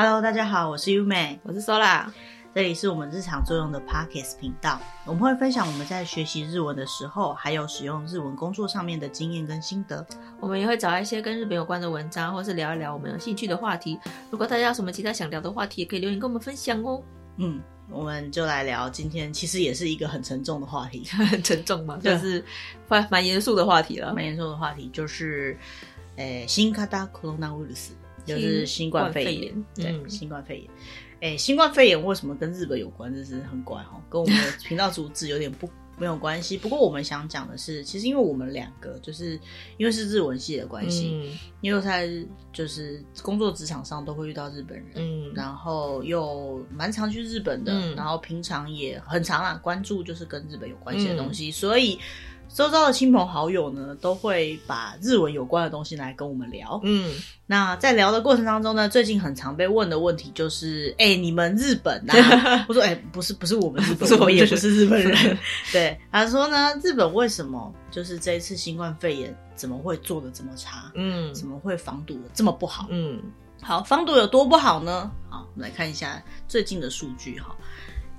Hello，大家好，我是优美，我是 Sola，这里是我们日常作用的 Podcast 频道。我们会分享我们在学习日文的时候，还有使用日文工作上面的经验跟心得。我们也会找一些跟日本有关的文章，或是聊一聊我们有兴趣的话题。如果大家有什么其他想聊的话题，也可以留言跟我们分享哦。嗯，我们就来聊今天，其实也是一个很沉重的话题，很沉重嘛，就是蛮蛮严肃的话题了。蛮严肃的话题就是，诶，新型コロナウイルス。 就是新冠肺炎，肺炎对，嗯、新冠肺炎。哎、欸，新冠肺炎为什么跟日本有关？这是很怪哈，跟我们的频道主旨有点不没有关系。不过我们想讲的是，其实因为我们两个就是因为是日文系的关系，嗯、因为在就是工作职场上都会遇到日本人，嗯，然后又蛮常去日本的，嗯、然后平常也很常啊关注就是跟日本有关系的东西，嗯、所以。周遭的亲朋好友呢，都会把日文有关的东西来跟我们聊。嗯，那在聊的过程当中呢，最近很常被问的问题就是：哎、欸，你们日本啊？我说：哎、欸，不是，不是我们日本，我也不是日本人。对，他说呢，日本为什么就是这一次新冠肺炎怎么会做的这么差？嗯，怎么会防堵的这么不好？嗯，好，防堵有多不好呢？好，我们来看一下最近的数据哈。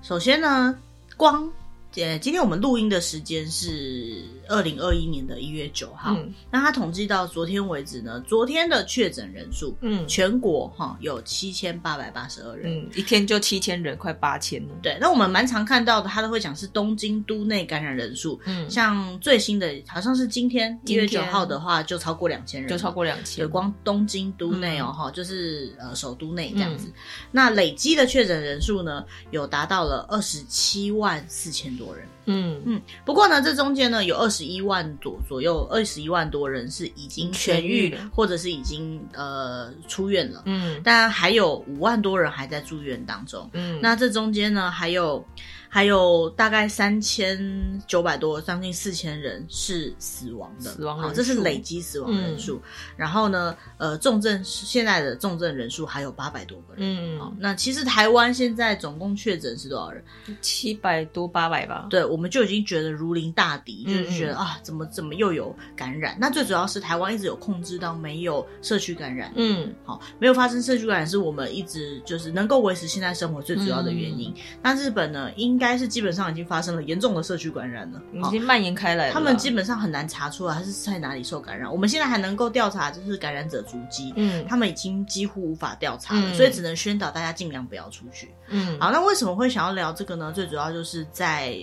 首先呢，光。呃，今天我们录音的时间是二零二一年的一月九号。嗯，那他统计到昨天为止呢，昨天的确诊人数，嗯，全国哈有七千八百八十二人，嗯，一天就七千人，快八千了。对，那我们蛮常看到的，他都会讲是东京都内感染人数，嗯，像最新的好像是今天一月九号的话，就超过两千人，就超过两千，光东京都内哦，哈，就是呃首都内这样子。那累积的确诊人数呢，有达到了二十七万四千。多人，嗯。嗯，不过呢，这中间呢有二十一万左左右，二十一万多人是已经痊愈，或者是已经呃出院了，嗯，但还有五万多人还在住院当中，嗯，那这中间呢还有。还有大概三千九百多，将近四千人是死亡的，死亡人数，这是累积死亡人数。嗯、然后呢，呃，重症现在的重症人数还有八百多个人。嗯，好，那其实台湾现在总共确诊是多少人？七百多八百吧。对，我们就已经觉得如临大敌，嗯、就是觉得啊，怎么怎么又有感染？那最主要是台湾一直有控制到没有社区感染。嗯，好，没有发生社区感染是我们一直就是能够维持现在生活最主要的原因。嗯、那日本呢，应应该是基本上已经发生了严重的社区感染了，已经蔓延开来了。他们基本上很难查出来他是在哪里受感染。我们现在还能够调查就是感染者足迹，嗯，他们已经几乎无法调查了，嗯、所以只能宣导大家尽量不要出去。嗯，好，那为什么会想要聊这个呢？最主要就是在。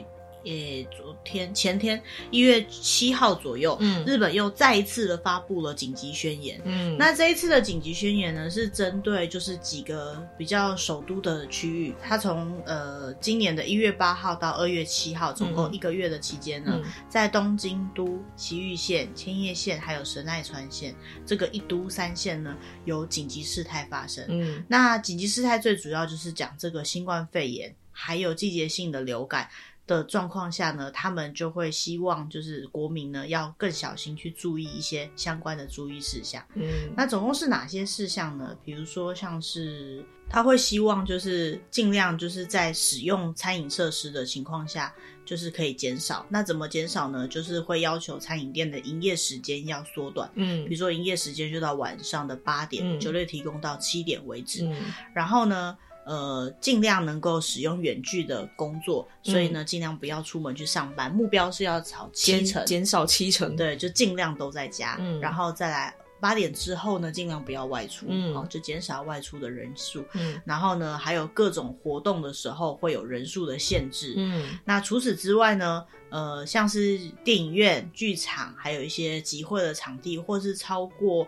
诶，昨天前天一月七号左右，嗯，日本又再一次的发布了紧急宣言，嗯，那这一次的紧急宣言呢，是针对就是几个比较首都的区域，它从呃今年的一月八号到二月七号，总共一个月的期间呢，嗯、在东京都、埼玉县、千叶县还有神奈川县这个一都三县呢，有紧急事态发生，嗯，那紧急事态最主要就是讲这个新冠肺炎还有季节性的流感。的状况下呢，他们就会希望就是国民呢要更小心去注意一些相关的注意事项。嗯，那总共是哪些事项呢？比如说像是他会希望就是尽量就是在使用餐饮设施的情况下，就是可以减少。那怎么减少呢？就是会要求餐饮店的营业时间要缩短。嗯，比如说营业时间就到晚上的八点，酒类提供到七点为止。嗯，然后呢，呃，尽量能够使用远距的工作，所以呢，尽量不要出门去上班。嗯、目标是要朝七成，减少七成，对，就尽量都在家。嗯，然后再来八点之后呢，尽量不要外出，嗯，好，就减少外出的人数。嗯，然后呢，还有各种活动的时候会有人数的限制。嗯，那除此之外呢，呃，像是电影院、剧场，还有一些集会的场地，或是超过。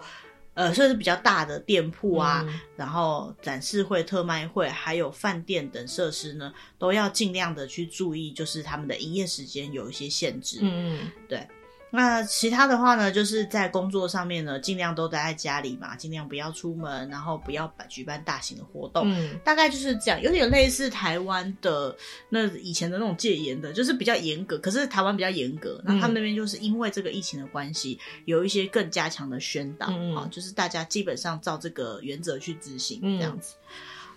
呃，算是比较大的店铺啊，嗯、然后展示会、特卖会，还有饭店等设施呢，都要尽量的去注意，就是他们的营业时间有一些限制。嗯，对。那其他的话呢，就是在工作上面呢，尽量都待在家里嘛，尽量不要出门，然后不要办举办大型的活动。嗯，大概就是这样，有点类似台湾的那以前的那种戒严的，就是比较严格。可是台湾比较严格，那他们那边就是因为这个疫情的关系，有一些更加强的宣导，嗯，好，就是大家基本上照这个原则去执行，这样子。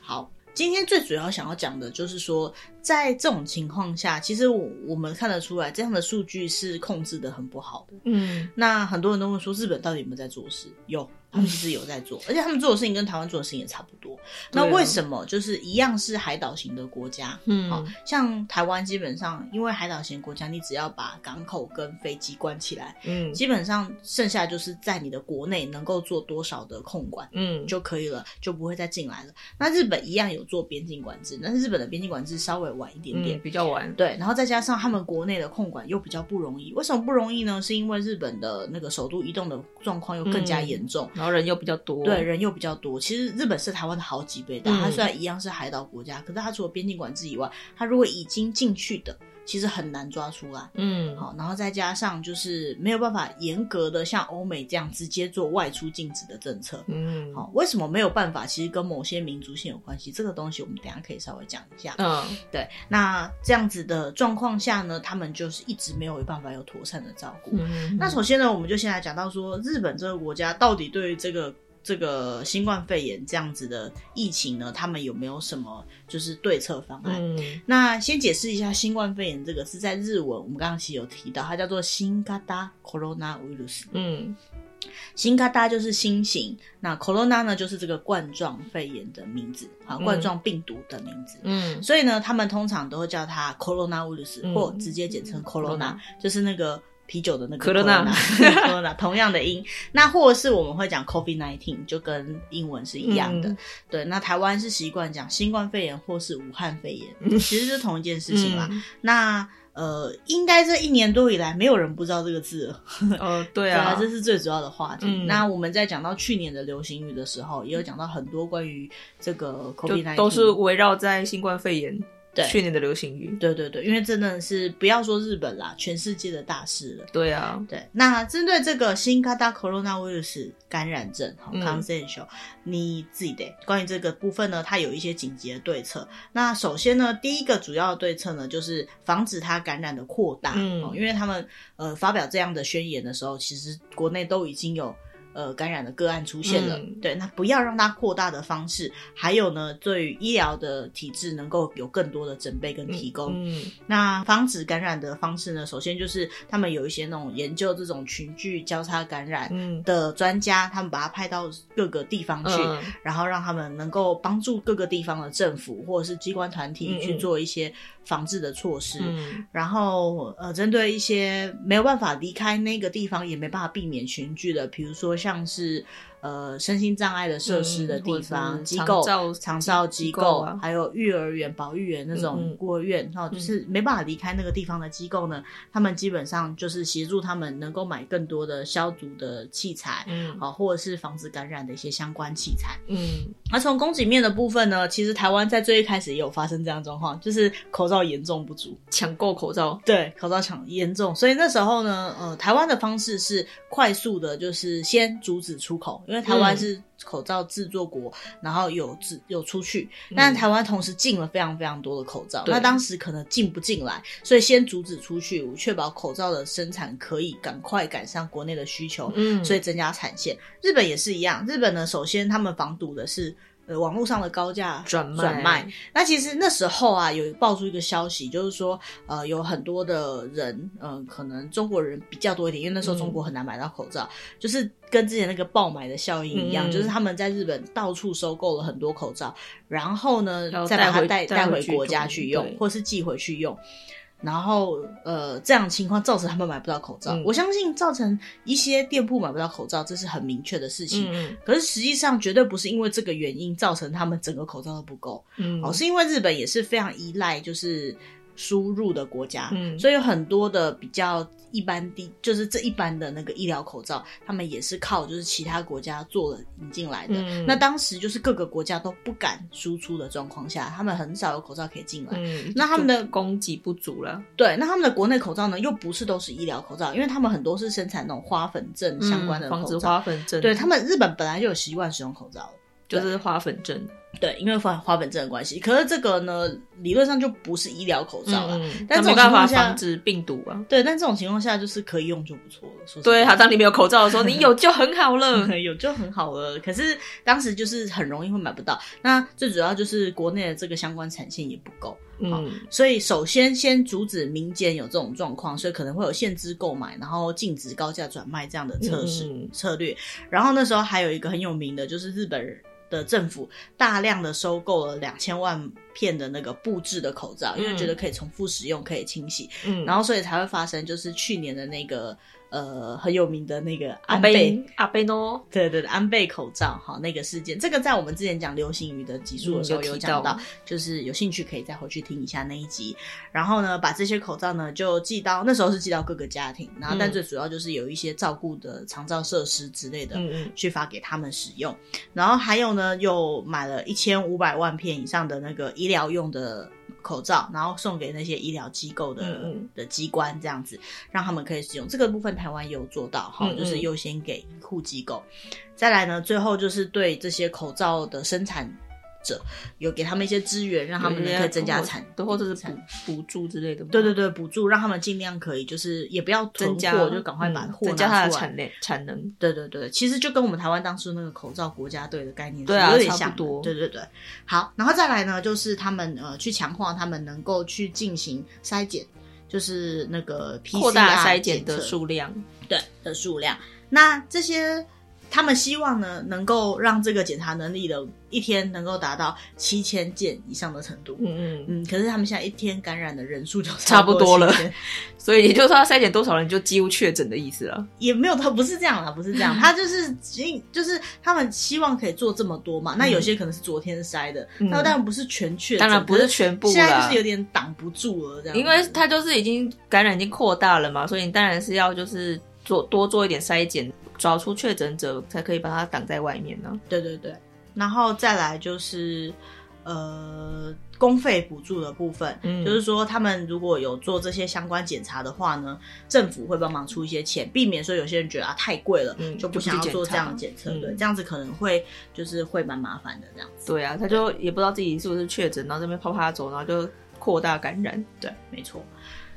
好。今天最主要想要讲的就是说，在这种情况下，其实我我们看得出来，这样的数据是控制的很不好的。嗯，那很多人都会说，日本到底有没有在做事？有。他们其实有在做，而且他们做的事情跟台湾做的事情也差不多。那为什么就是一样是海岛型的国家？嗯，好像台湾基本上因为海岛型国家，你只要把港口跟飞机关起来，嗯，基本上剩下就是在你的国内能够做多少的控管，嗯，就可以了，就不会再进来了。那日本一样有做边境管制，但是日本的边境管制稍微晚一点点，嗯，比较晚。对，然后再加上他们国内的控管又比较不容易。为什么不容易呢？是因为日本的那个首都移动的状况又更加严重，嗯，然后人又比较多。对，人又比较多。其实日本是台湾的好几倍大，但它虽然一样是海岛国家，嗯、可是它除了边境管制以外，它如果已经进去的，其实很难抓出来。嗯，好，然后再加上就是没有办法严格的像欧美这样直接做外出禁止的政策。嗯，好，为什么没有办法？其实跟某些民族性有关系。这个东西我们等一下可以稍微讲一下。嗯，对。那这样子的状况下呢，他们就是一直没有办法有妥善的照顾。嗯，那首先呢，我们就先来讲到说，日本这个国家到底对于这个。这个新冠肺炎这样子的疫情呢，他们有没有什么就是对策方案？嗯，那先解释一下新冠肺炎这个是在日文，我们刚刚其实有提到，它叫做新型コロナウイルス。嗯，新型就是新型，那 corona 呢就是这个冠状肺炎的名字啊，冠状病毒的名字。嗯，所以呢，他们通常都会叫它 corona ウイルス，或直接简称 corona，嗯，就是那个。 啤酒的那个 Corona，同样的音，那或者是我们会讲 COVID nineteen，就跟英文是一样的。嗯、对，那台湾是习惯讲新冠肺炎或是武汉肺炎，嗯、其实是同一件事情啦。嗯、那呃，应该这一年多以来，没有人不知道这个字了。呃，对啊，对，这是最主要的话题。嗯、那我们在讲到去年的流行语的时候，也有讲到很多关于这个 COVID nineteen，都是围绕在新冠肺炎。对，去年的流行语，对对对，因为真的是不要说日本啦，全世界的大事了。对啊，对。那针对这个新型コロナウイルス感染症，好，consensual，你自己的关于这个部分呢，它有一些紧急的对策。那首先呢，第一个主要的对策呢，就是防止它感染的扩大。嗯，因为他们呃发表这样的宣言的时候，其实国内都已经有。 呃，感染的个案出现了，嗯、对，那不要让它扩大的方式，还有呢，对于医疗的体制能够有更多的准备跟提供。嗯，嗯。那防止感染的方式呢，首先就是他们有一些那种研究这种群聚交叉感染的专家，嗯、他们把他派到各个地方去，嗯、然后让他们能够帮助各个地方的政府或者是机关团体去做一些防治的措施。嗯，然后呃，针对一些没有办法离开那个地方，也没办法避免群聚的，比如说。像是。呃，身心障碍的设施的地方、嗯、机构、长照机构，啊、还有幼儿园、保育园那种孤儿院，然后、嗯。嗯、就是没办法离开那个地方的机构呢，他们基本上就是协助他们能够买更多的消毒的器材，嗯，好，或者是防止感染的一些相关器材，嗯。而从供给面的部分呢，其实台湾在最一开始也有发生这样状况，就是口罩严重不足，抢购口罩，对，口罩抢严重，所以那时候呢，呃，台湾的方式是快速的，就是先阻止出口。因为台湾是口罩制作国，嗯、然后有制有出去，但是台湾同时进了非常非常多的口罩，那、嗯、当时可能进不进来，所以先阻止出去，确保口罩的生产可以赶快赶上国内的需求，嗯，所以增加产线。日本也是一样，日本呢，首先他们防堵的是。呃，网络上的高价转卖，转卖。那其实那时候啊，有爆出一个消息，就是说，呃，有很多的人，嗯、呃，可能中国人比较多一点，因为那时候中国很难买到口罩，嗯、就是跟之前那个爆买的效应一样，嗯、就是他们在日本到处收购了很多口罩，然后呢，再把它带带回国家去用，或是寄回去用。然后，呃，这样情况造成他们买不到口罩。嗯、我相信造成一些店铺买不到口罩，这是很明确的事情。嗯、可是实际上绝对不是因为这个原因造成他们整个口罩都不够。嗯，哦，是因为日本也是非常依赖就是输入的国家，嗯，所以有很多的比较。一般的，就是这一般的那个医疗口罩，他们也是靠就是其他国家做了引进来的。嗯、那当时就是各个国家都不敢输出的状况下，他们很少有口罩可以进来。嗯，那他们的供给不足了。对，那他们的国内口罩呢，又不是都是医疗口罩，因为他们很多是生产那种花粉症相关的口罩。嗯、防止花粉症。对，他们日本本来就有习惯使用口罩，就是花粉症。对，因为花花粉症的关系，可是这个呢，理论上就不是医疗口罩了。嗯、但这种情况下防止病毒啊。对，但这种情况下就是可以用就不错了。说对，好当你没有口罩的时候，你有就很好了，有就很好了。可是当时就是很容易会买不到。那最主要就是国内的这个相关产线也不够。嗯，所以首先先阻止民间有这种状况，所以可能会有限制购买，然后禁止高价转卖这样的测试、嗯、策略。然后那时候还有一个很有名的，就是日本的政府大量的收购了两千万片的那个布制的口罩，因为觉得可以重复使用，可以清洗。嗯，然后所以才会发生就是去年的那个。呃，很有名的那个安倍阿贝诺，对对对，安倍口罩哈，那个事件，这个在我们之前讲流行语的集数的时候有讲到，嗯、就是有兴趣可以再回去听一下那一集。然后呢，把这些口罩呢就寄到那时候是寄到各个家庭，然后但最主要就是有一些照顾的长照设施之类的，嗯嗯，去发给他们使用。然后还有呢，又买了一千五百万片以上的那个医疗用的。口罩，然后送给那些医疗机构的的机关，这样子让他们可以使用。这个部分台湾也有做到哈，就是优先给医护机构。再来呢，最后就是对这些口罩的生产者有给他们一些资源，让他们可以增加产，都或者是补补助之类的。对对对，补助让他们尽量可以，就是也不要囤货，就赶快把货增加它的产量产能。对对对，其实就跟我们台湾当初那个口罩国家队的概念对啊有点像。差不多。对对对，好，然后再来呢，就是他们呃去强化他们能够去进行筛检，就是那个扩大筛检的数量，对的数量。那这些。他们希望呢，能够让这个检查能力的一天能够达到七千件以上的程度。嗯嗯嗯。可是他们现在一天感染的人数就差不多了，所以也就是说，他筛检多少人就几乎确诊的意思了。也没有，他不是这样啦，不是这样，他就是就是他们希望可以做这么多嘛。那有些可能是昨天筛的，那当然不是全确诊，当然不是全部，现在就是有点挡不住了这样。因为他就是已经感染已经扩大了嘛，所以你当然是要就是做多做一点筛检。找出确诊者，才可以把它挡在外面呢。对对对，然后再来就是呃公费补助的部分，嗯，就是说他们如果有做这些相关检查的话呢，政府会帮忙出一些钱，避免说有些人觉得啊太贵了，嗯，就不想要做这样的检测，嗯，对，这样子可能会就是会蛮麻烦的这样子。对啊，他就也不知道自己是不是确诊，然后这边啪啪走，然后就扩大感染。对，没错。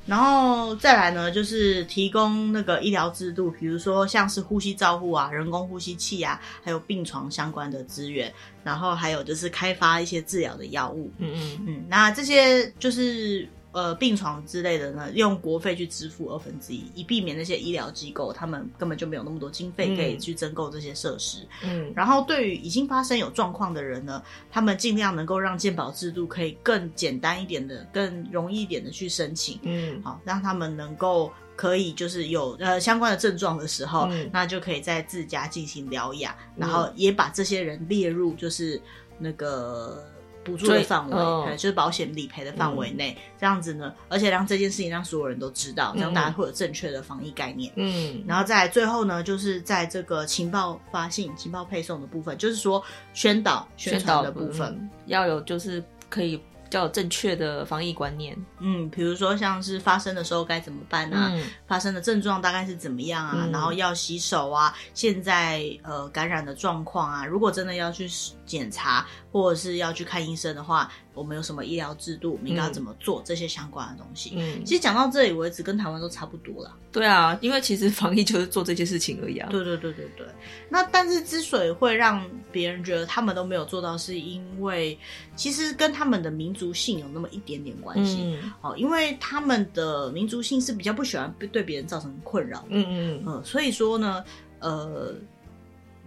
然后再来呢，就是提供那个医疗制度，比如说像是呼吸照护啊、人工呼吸器啊，还有病床相关的资源，然后还有就是开发一些治疗的药物。嗯嗯嗯，那这些就是。呃，病床之类的呢，用国费去支付二分之一，以避免那些医疗机构他们根本就没有那么多经费可以去增购这些设施。嗯，然后对于已经发生有状况的人呢，他们尽量能够让健保制度可以更简单一点的、更容易一点的去申请。嗯，好，让他们能够可以就是有呃相关的症状的时候，嗯，那就可以在自家进行疗养，然后也把这些人列入就是那个。补助的范围，哦、就是保险理赔的范围内，嗯、这样子呢，而且让这件事情让所有人都知道，这样大家会有正确的防疫概念。嗯，然后再最后呢，就是在这个情报发信、情报配送的部分，就是说宣导、宣传的部分、嗯、要有，就是可以。比较正确的防疫观念，嗯，比如说像是发生的时候该怎么办啊？嗯、发生的症状大概是怎么样啊？嗯、然后要洗手啊？现在呃感染的状况啊？如果真的要去检查或者是要去看医生的话。我们有什么医疗制度？我们应该要怎么做？这些相关的东西，嗯，其实讲到这里为止，跟台湾都差不多了。对啊，因为其实防疫就是做这些事情而已啊。对对对对对。那但是之所以会让别人觉得他们都没有做到，是因为其实跟他们的民族性有那么一点点关系。嗯。哦，因为他们的民族性是比较不喜欢对别人造成困扰的。嗯嗯嗯。所以说呢，呃，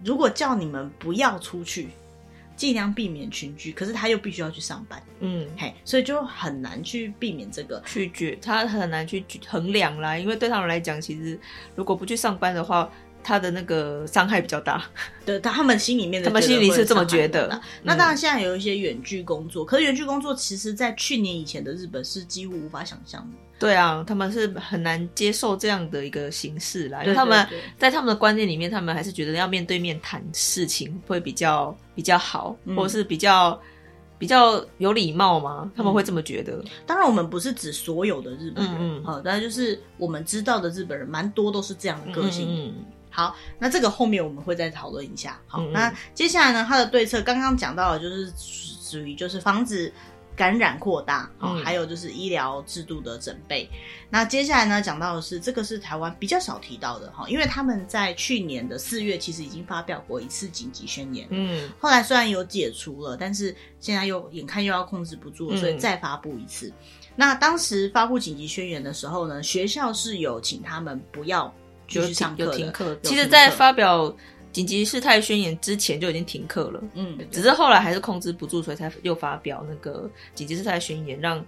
如果叫你们不要出去。尽量避免群聚，可是他又必须要去上班，嗯，嘿，所以就很难去避免这个，拒绝他很难去衡量啦，因为对他们来讲，其实如果不去上班的话。他的那个伤害比较大，对，他他们心里面的，他们心里是这么觉得。嗯、那当然，现在有一些远距工作，可是远距工作其实，在去年以前的日本是几乎无法想象的。对啊，他们是很难接受这样的一个形式来，因为他们在他们的观念里面，他们还是觉得要面对面谈事情会比较比较好，嗯、或者是比较比较有礼貌吗，他们会这么觉得。嗯、当然，我们不是指所有的日本人，嗯，好，但就是我们知道的日本人，蛮多都是这样的个性。嗯。嗯好，那这个后面我们会再讨论一下。好，那接下来呢，他的对策刚刚讲到的就是属于就是防止感染扩大，哦，还有就是医疗制度的准备。嗯、那接下来呢，讲到的是这个是台湾比较少提到的哈，因为他们在去年的四月其实已经发表过一次紧急宣言，嗯，后来虽然有解除了，但是现在又眼看又要控制不住，所以再发布一次。嗯、那当时发布紧急宣言的时候呢，学校是有请他们不要继续上课的，停课。其实，在发表。紧急事态宣言之前就已经停课了，嗯，只是后来还是控制不住，所以才又发表那个紧急事态宣言，让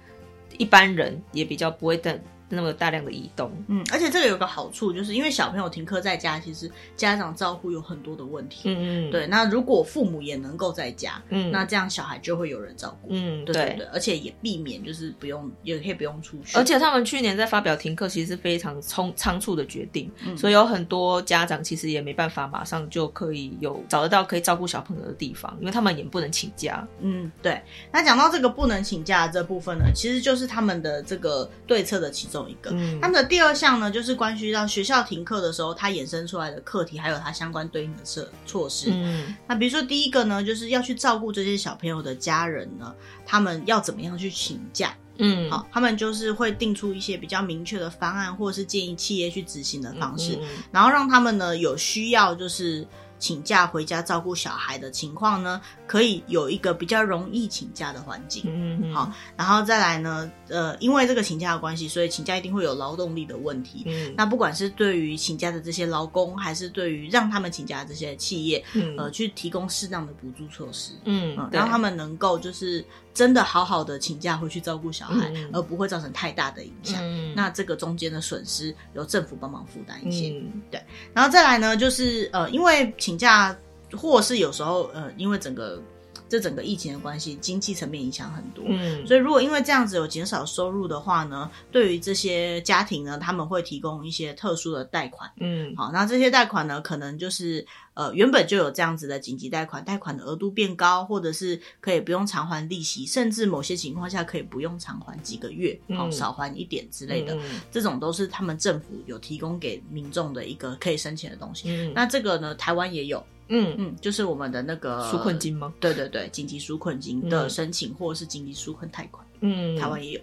一般人也比较不会等。那么大量的移动，嗯，而且这个有个好处，就是因为小朋友停课在家，其实家长照顾有很多的问题，嗯嗯，对。那如果父母也能够在家，嗯，那这样小孩就会有人照顾，嗯，对对对，而且也避免就是不用，也可以不用出去。而且他们去年在发表停课，其实是非常匆仓促的决定，嗯，所以有很多家长其实也没办法马上就可以有找得到可以照顾小朋友的地方，因为他们也不能请假。嗯，对。那讲到这个不能请假的这部分呢，其实就是他们的这个对策的其中一个。嗯，他们的第二项呢，就是关系到学校停课的时候，它衍生出来的课题，还有它相关对应的措措施。嗯，那比如说第一个呢，就是要去照顾这些小朋友的家人呢，他们要怎么样去请假？嗯，好，他们就是会定出一些比较明确的方案，或者是建议企业去执行的方式，嗯嗯，然后让他们呢有需要就是。请假回家照顾小孩的情况呢，可以有一个比较容易请假的环境。嗯嗯，好，然后再来呢，呃，因为这个请假的关系，所以请假一定会有劳动力的问题。嗯，那不管是对于请假的这些劳工，还是对于让他们请假的这些企业，嗯，呃，去提供适当的补助措施。嗯，嗯，让他们能够就是。真的好好的请假回去照顾小孩，嗯、而不会造成太大的影响。嗯、那这个中间的损失由政府帮忙负担一些。嗯、对，然后再来呢，就是呃，因为请假，或是有时候呃，因为整个这整个疫情的关系，经济层面影响很多。嗯，所以如果因为这样子有减少收入的话呢，对于这些家庭呢，他们会提供一些特殊的贷款。嗯，好，那这些贷款呢，可能就是。呃，原本就有这样子的紧急贷款，贷款的额度变高，或者是可以不用偿还利息，甚至某些情况下可以不用偿还几个月，好、嗯、少还一点之类的，嗯、这种都是他们政府有提供给民众的一个可以申请的东西。嗯、那这个呢，台湾也有，嗯嗯，就是我们的那个纾困金吗？对对对，紧急纾困金的申请，嗯、或者是紧急纾困贷款，嗯，台湾也有。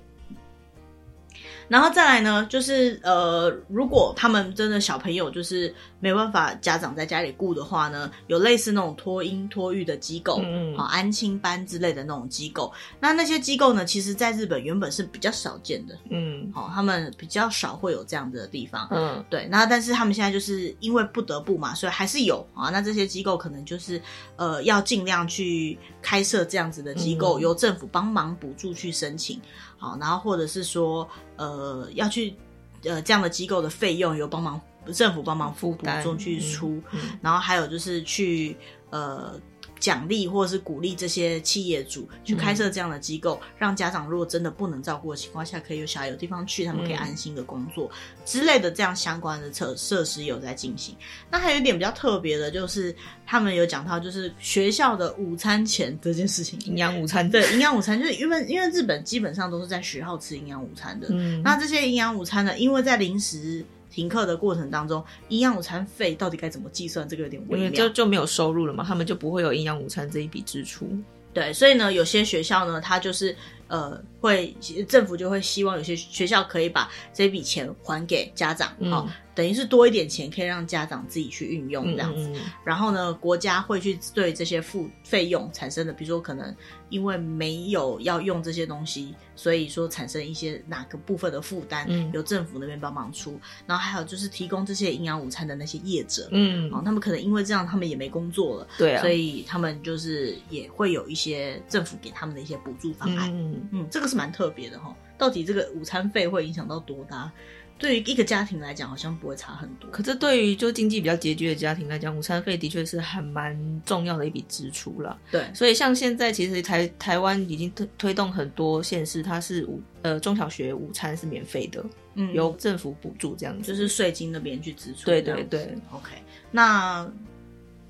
然后再来呢，就是呃，如果他们真的小朋友就是没办法家长在家里顾的话呢，有类似那种托婴托育的机构，嗯，好安亲班之类的那种机构。那那些机构呢，其实在日本原本是比较少见的，嗯，好，他们比较少会有这样子的地方，嗯，对。那但是他们现在就是因为不得不嘛，所以还是有啊。那这些机构可能就是呃，要尽量去开设这样子的机构，嗯，由政府帮忙补助去申请。好，然后或者是说，呃，要去，呃，这样的机构的费用有帮忙政府帮忙付补中去出，嗯嗯、然后还有就是去，呃。奖励或者是鼓励这些企业主去开设这样的机构，嗯、让家长如果真的不能照顾的情况下，可以有小孩有地方去，他们可以安心的工作、嗯、之类的，这样相关的设设施有在进行。那还有一点比较特别的，就是他们有讲到，就是学校的午餐前这件事情，营养午餐，对，营养午餐，就是因为因为日本基本上都是在学校吃营养午餐的，嗯，那这些营养午餐呢，因为在临时。停课的过程当中，营养午餐费到底该怎么计算？这个有点微妙，因为就就没有收入了嘛，他们就不会有营养午餐这一笔支出。对，所以呢，有些学校呢，它就是呃，会政府就会希望有些学校可以把这笔钱还给家长，好、嗯。哦等于是多一点钱，可以让家长自己去运用这样子。然后呢，国家会去对这些付费用产生的，比如说可能因为没有要用这些东西，所以说产生一些哪个部分的负担，嗯、由政府那边帮忙出。然后还有就是提供这些营养午餐的那些业者，嗯，他们可能因为这样，他们也没工作了，对啊，所以他们就是也会有一些政府给他们的一些补助方案。嗯嗯，这个是蛮特别的哈。到底这个午餐费会影响到多大？对于一个家庭来讲，好像不会差很多。可是对于就经济比较拮据的家庭来讲，午餐费的确是很蛮重要的一笔支出了。对，所以像现在其实台台湾已经推推动很多县市，它是午呃中小学午餐是免费的，嗯，由政府补助这样子，就是税金那边去支出。对对对，OK。那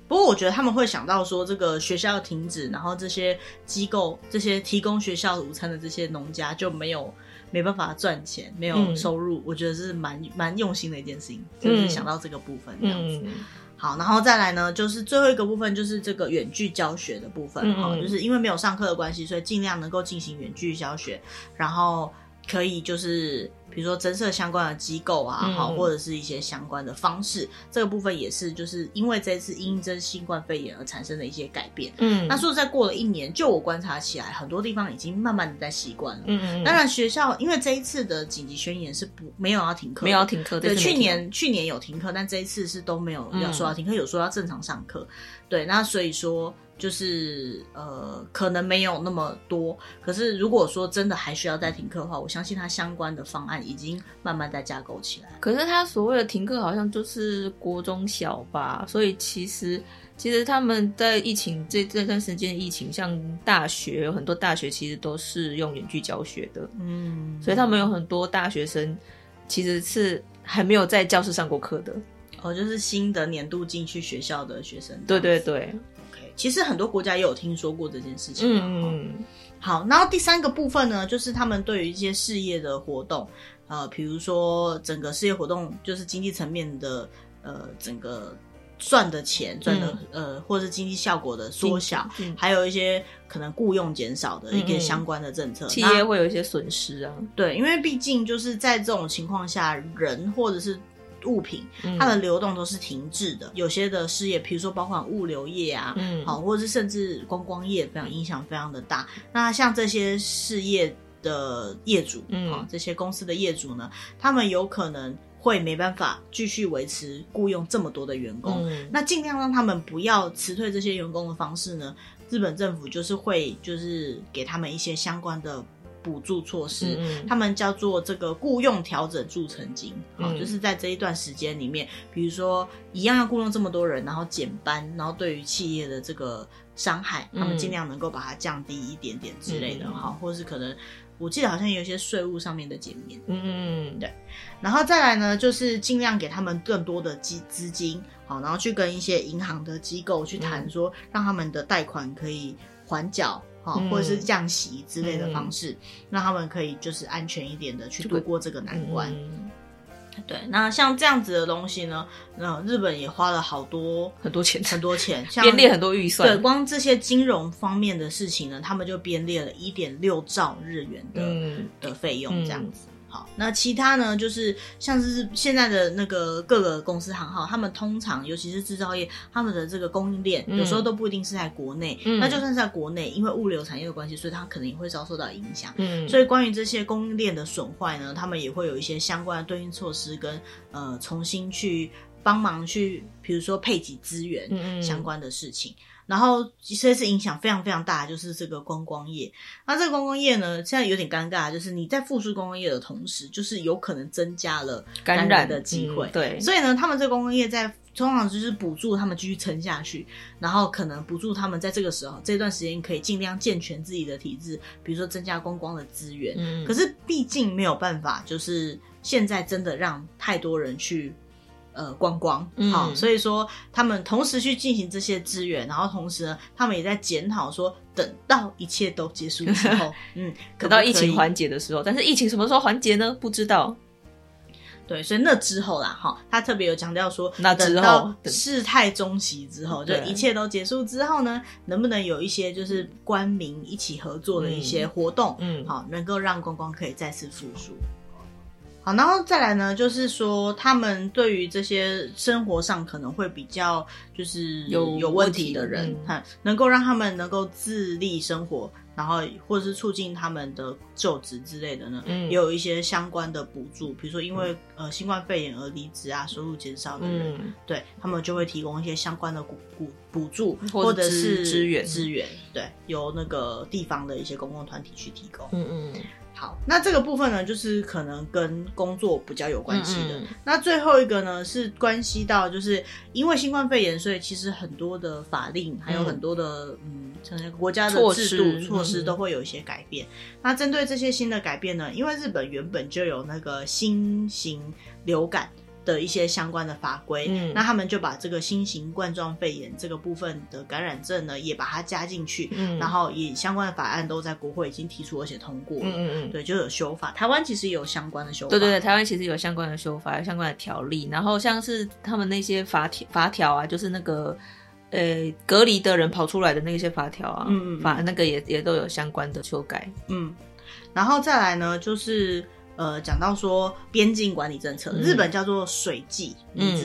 不过我觉得他们会想到说，这个学校停止，然后这些机构这些提供学校午餐的这些农家就没有。没办法赚钱，没有收入，嗯、我觉得是蛮蛮用心的一件事情，就是想到这个部分这样子。嗯、好，然后再来呢，就是最后一个部分，就是这个远距教学的部分哈、嗯嗯，就是因为没有上课的关系，所以尽量能够进行远距教学，然后可以就是。比如说增设相关的机构啊，好、嗯，或者是一些相关的方式，这个部分也是就是因为这次因应新冠肺炎而产生的一些改变。嗯，那说实在过了一年，就我观察起来，很多地方已经慢慢的在习惯了。嗯嗯。当然学校因为这一次的紧急宣言是不没有要停课，没有要停课。对，去年去年有停课，但这一次是都没有要说要停课，嗯、有说要正常上课。对，那所以说。就是呃，可能没有那么多。可是如果说真的还需要再停课的话，我相信它相关的方案已经慢慢在架构起来。可是他所谓的停课，好像就是国中小吧？所以其实其实他们在疫情这这段时间，疫情像大学有很多大学其实都是用远距教学的。嗯，所以他们有很多大学生其实是还没有在教室上过课的。哦，就是新的年度进去学校的学生。对对对。其实很多国家也有听说过这件事情。嗯，好，然后第三个部分呢，就是他们对于一些事业的活动，呃，比如说整个事业活动，就是经济层面的，呃，整个赚的钱赚的，嗯，呃，或者是经济效果的缩小，嗯，还有一些可能雇佣减少的一个相关的政策，企业会有一些损失啊。对，因为毕竟就是在这种情况下，人或者是。物品它的流动都是停滞的，嗯，有些的事业，比如说包括物流业啊，嗯，好，或者是甚至观光业，非常影响非常的大。那像这些事业的业主，嗯，好，这些公司的业主呢，他们有可能会没办法继续维持雇佣这么多的员工，嗯，那尽量让他们不要辞退这些员工的方式呢，日本政府就是会就是给他们一些相关的。补助措施，嗯，他们叫做这个雇佣调整助成金，好，嗯，就是在这一段时间里面，比如说一样要雇佣这么多人，然后减班，然后对于企业的这个伤害，他们尽量能够把它降低一点点之类的，哈，嗯，或者是可能我记得好像有一些税务上面的减免，嗯嗯，对，然后再来呢，就是尽量给他们更多的资资金，好，然后去跟一些银行的机构去谈说，嗯，让他们的贷款可以还缴。好，或者是降息之类的方式，让、嗯、他们可以就是安全一点的去度过这个难关。嗯、对，那像这样子的东西呢，那日本也花了好多很多钱，很多钱，编列很多预算。对，光这些金融方面的事情呢，他们就编列了一点六兆日元的、嗯、的费用，这样子。嗯好，那其他呢？就是像是现在的那个各个公司行号，他们通常尤其是制造业，他们的这个供应链有时候都不一定是在国内。嗯，那就算是在国内，因为物流产业的关系，所以它可能也会遭受到影响。嗯，所以关于这些供应链的损坏呢，他们也会有一些相关的对应措施跟，呃重新去帮忙去，比如说配给资源相关的事情。嗯然后其实是影响非常非常大，就是这个观光业。那这个观光业呢，现在有点尴尬，就是你在复苏观光业的同时，就是有可能增加了感染的机会。嗯、对，所以呢，他们这个观光业在通常就是补助他们继续撑下去，然后可能补助他们在这个时候这段时间可以尽量健全自己的体质，比如说增加观光的资源。嗯，可是毕竟没有办法，就是现在真的让太多人去。呃，观光，好、嗯，所以说他们同时去进行这些资源，然后同时呢，他们也在检讨说，等到一切都结束之后，嗯，等到疫情缓解的时候，但是疫情什么时候缓解呢？不知道。对，所以那之后啦，哈，他特别有强调说，那之后等到事态终息之后，就一切都结束之后呢，能不能有一些就是官民一起合作的一些活动，嗯，好，能够让观光可以再次复苏。好，然后再来呢，就是说他们对于这些生活上可能会比较就是有有问题的人，哈、嗯，能够让他们能够自立生活，然后或者是促进他们的就职之类的呢，嗯，也有一些相关的补助，比如说因为、嗯、呃新冠肺炎而离职啊，收入减少的人，嗯、对他们就会提供一些相关的补补补助或者是资源资源，对，由那个地方的一些公共团体去提供，嗯嗯。好，那这个部分呢，就是可能跟工作比较有关系的。嗯嗯。那最后一个呢，是关系到，就是因为新冠肺炎，所以其实很多的法令，还有很多的嗯，嗯国家的制度措施，都会有一些改变。那针对这些新的改变呢，因为日本原本就有那个新型流感的一些相关的法规，嗯，那他们就把这个新型冠状肺炎这个部分的感染症呢，也把它加进去，嗯，然后也相关的法案都在国会已经提出而且通过了，嗯嗯嗯，对，就有修法。台湾其实也有相关的修法，对对对，台湾其实有相关的修法，有相关的条例。然后像是他们那些法条法条啊，就是那个呃隔离的人跑出来的那些法条啊，嗯嗯，法那个也也都有相关的修改，嗯，然后再来呢就是。呃，讲到说边境管理政策，日本叫做水际，嗯，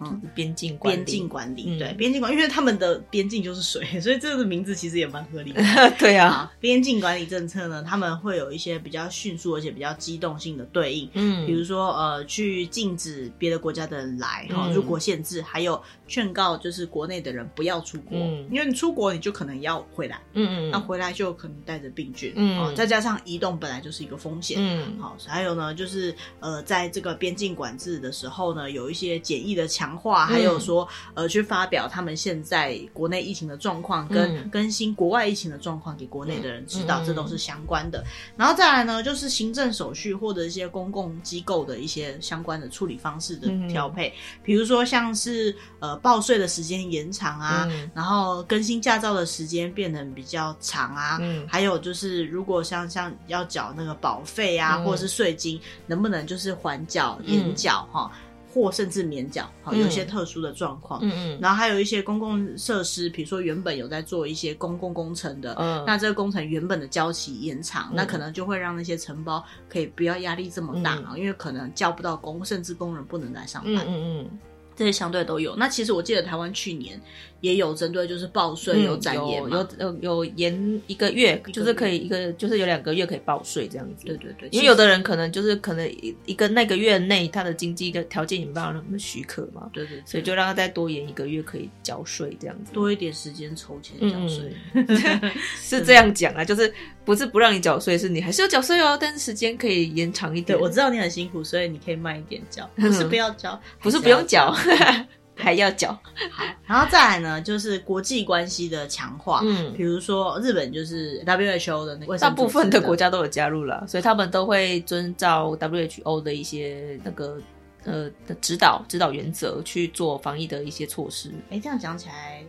嗯，边境管理。边境管理，对，边境管，因为他们的边境就是水，所以这个名字其实也蛮合理的。对啊，边境管理政策呢，他们会有一些比较迅速而且比较机动性的对应，嗯，比如说呃，去禁止别的国家的人来，哈，入国限制，还有劝告就是国内的人不要出国，因为你出国你就可能要回来，嗯嗯，那回来就可能带着病菌，嗯，再加上移动本来就是一个风险，嗯，好。还有呢，就是呃，在这个边境管制的时候呢，有一些检疫的强化，还有说呃，去发表他们现在国内疫情的状况，跟更新国外疫情的状况给国内的人知道，这都是相关的。然后再来呢，就是行政手续或者一些公共机构的一些相关的处理方式的调配，比如说像是呃报税的时间延长啊，然后更新驾照的时间变得比较长啊，还有就是如果像像要缴那个保费啊，或者是税金能不能就是缓缴、延缴哈，或甚至免缴？哈，有些特殊的状况。嗯嗯。然后还有一些公共设施，比如说原本有在做一些公共工程的，嗯，那这个工程原本的交期延长，那可能就会让那些承包可以不要压力这么大啊，因为可能叫不到工，甚至工人不能来上班。嗯嗯。这些相对都有。那其实我记得台湾去年也有针对，就是报税有展延，有有有延一个月，就是可以一个，就是有两个月可以报税这样子。对对对，因为有的人可能就是可能一个那个月内他的经济的条件也没办法那么许可嘛。对对，所以就让他再多延一个月可以缴税这样子，多一点时间筹钱缴税，是这样讲啊，就是不是不让你缴税，是你还是要缴税哦，但是时间可以延长一点。我知道你很辛苦，所以你可以慢一点缴，不是不要缴，不是不用缴。还要缴，好，然后再来呢，就是国际关系的强化，嗯，比如说日本就是 WHO 的那个，大部分的国家都有加入了，所以他们都会遵照 WHO 的一些那个呃的指导指导原则去做防疫的一些措施。哎，这样讲起来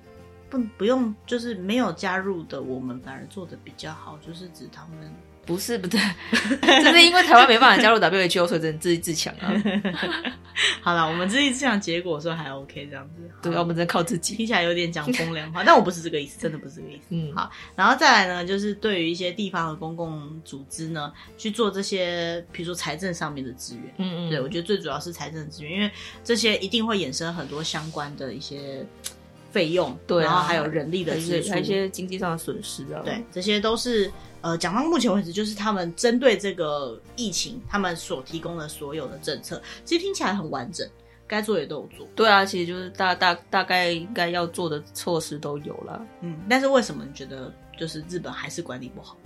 不不用，就是没有加入的我们反而做的比较好，就是指他们。不是不对，就是因为台湾没办法加入 WHO，所以只能自立自强啊。好了，我们自立自强，结果说还 OK 这样子。对，我们只能靠自己。听起来有点讲风凉话，但我不是这个意思，真的不是这个意思。嗯，好，然后再来呢，就是对于一些地方的公共组织呢，去做这些，比如说财政上面的资源。嗯嗯，对，我觉得最主要是财政资源，因为这些一定会衍生很多相关的一些费用，对，然后还有人力的支出，还有一些经济上的损失啊。对，这些都是。呃，讲到目前为止，就是他们针对这个疫情，他们所提供的所有的政策，其实听起来很完整，该做也都有做。对啊，其实就是大大大概应该要做的措施都有了。嗯，但是为什么你觉得就是日本还是管理不好？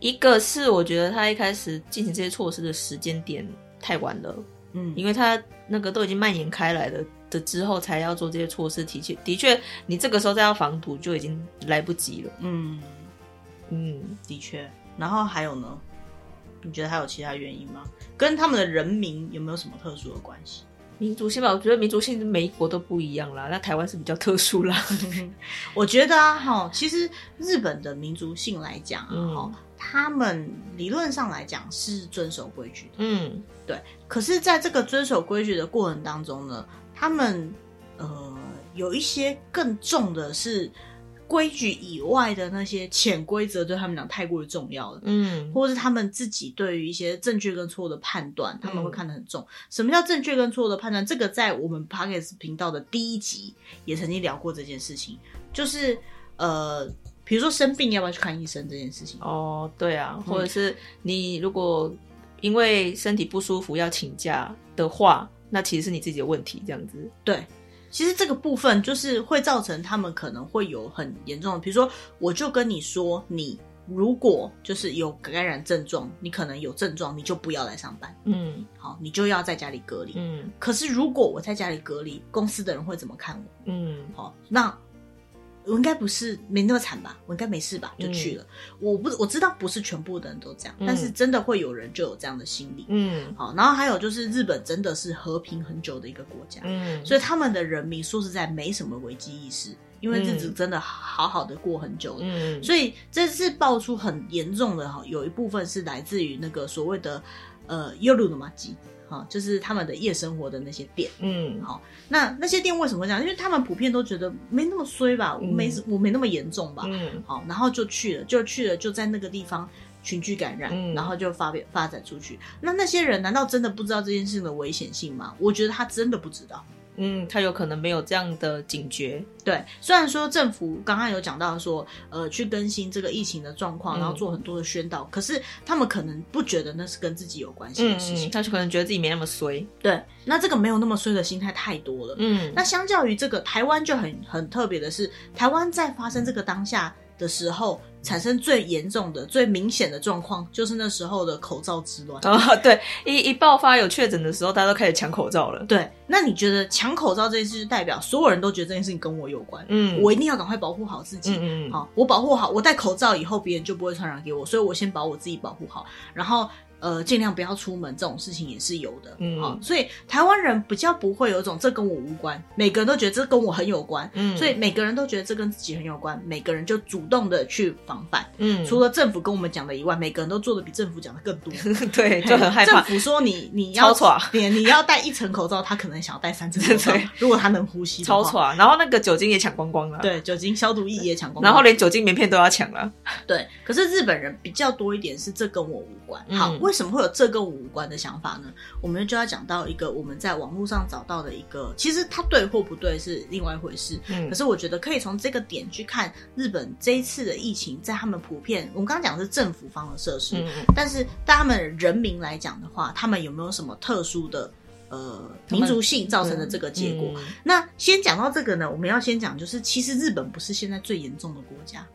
一个是我觉得他一开始进行这些措施的时间点太晚了。嗯，因为他那个都已经蔓延开来了的之后，才要做这些措施，的确的确，你这个时候再要防堵就已经来不及了。嗯。嗯，的确。然后还有呢？你觉得还有其他原因吗？跟他们的人民有没有什么特殊的关系？民族性吧，我觉得民族性每一国都不一样啦。那台湾是比较特殊啦。我觉得啊，哈，其实日本的民族性来讲啊，哈、嗯，他们理论上来讲是遵守规矩的。嗯，对。可是，在这个遵守规矩的过程当中呢，他们呃有一些更重的是。规矩以外的那些潜规则对他们俩太过于重要了，嗯，或者是他们自己对于一些正确跟错误的判断，他们会看得很重。嗯、什么叫正确跟错误的判断？这个在我们 Podcast 频道的第一集也曾经聊过这件事情，就是呃，比如说生病要不要去看医生这件事情。哦，对啊，或者是你如果因为身体不舒服要请假的话，那其实是你自己的问题，这样子。对。其实这个部分就是会造成他们可能会有很严重的，比如说，我就跟你说，你如果就是有感染症状，你可能有症状，你就不要来上班，嗯，好，你就要在家里隔离，嗯。可是如果我在家里隔离，公司的人会怎么看我？嗯，好，那我应该不是没那么惨吧？我应该没事吧？就去了。嗯、我不我知道不是全部的人都这样，嗯、但是真的会有人就有这样的心理。嗯，好，然后还有就是日本真的是和平很久的一个国家，嗯，所以他们的人民说实在没什么危机意识，因为日子真的好好的过很久了。嗯，所以这次爆出很严重的哈，有一部分是来自于那个所谓的呃乌鲁的玛吉，哈，就是他们的夜生活的那些店，嗯，好，那那些店为什么会这样？因为他们普遍都觉得没那么衰吧，嗯、我没我没那么严重吧，嗯，好，然后就去了，就去了，就在那个地方群聚感染，嗯、然后就发发展出去。那那些人难道真的不知道这件事情的危险性吗？我觉得他真的不知道。嗯，他有可能没有这样的警觉。对，虽然说政府刚刚有讲到说，呃，去更新这个疫情的状况，然后做很多的宣导，嗯、可是他们可能不觉得那是跟自己有关系的事情，嗯嗯，他就可能觉得自己没那么衰。对，那这个没有那么衰的心态太多了。嗯，那相较于这个，台湾就很很特别的是，台湾在发生这个当下的时候。产生最严重的、最明显的状况，就是那时候的口罩之乱。哦，对，一一爆发有确诊的时候，大家都开始抢口罩了。对，那你觉得抢口罩这件事，就代表所有人都觉得这件事情跟我有关？嗯，我一定要赶快保护好自己。嗯嗯，好，我保护好，我戴口罩以后，别人就不会传染给我，所以我先把我自己保护好，然后。呃，尽量不要出门，这种事情也是有的，嗯，好，所以台湾人比较不会有一种这跟我无关，每个人都觉得这跟我很有关，嗯，所以每个人都觉得这跟自己很有关，每个人就主动的去防范，嗯，除了政府跟我们讲的以外，每个人都做的比政府讲的更多，对，就很害怕。政府说你你要超你你要戴一层口罩，他可能想要戴三层口罩，对如果他能呼吸，超喘。然后那个酒精也抢光光了，对，酒精消毒液也抢光光，然后连酒精棉片都要抢了，对。可是日本人比较多一点是这跟我无关，好，为什么会有这跟我无关的想法呢？我们就要讲到一个我们在网络上找到的一个，其实它对或不对是另外一回事。嗯，可是我觉得可以从这个点去看日本这一次的疫情，在他们普遍，我们刚刚讲的是政府方的设施，嗯，但是对他们人民来讲的话，他们有没有什么特殊的呃民族性造成的这个结果？嗯，那先讲到这个呢，我们要先讲，就是其实日本不是现在最严重的国家。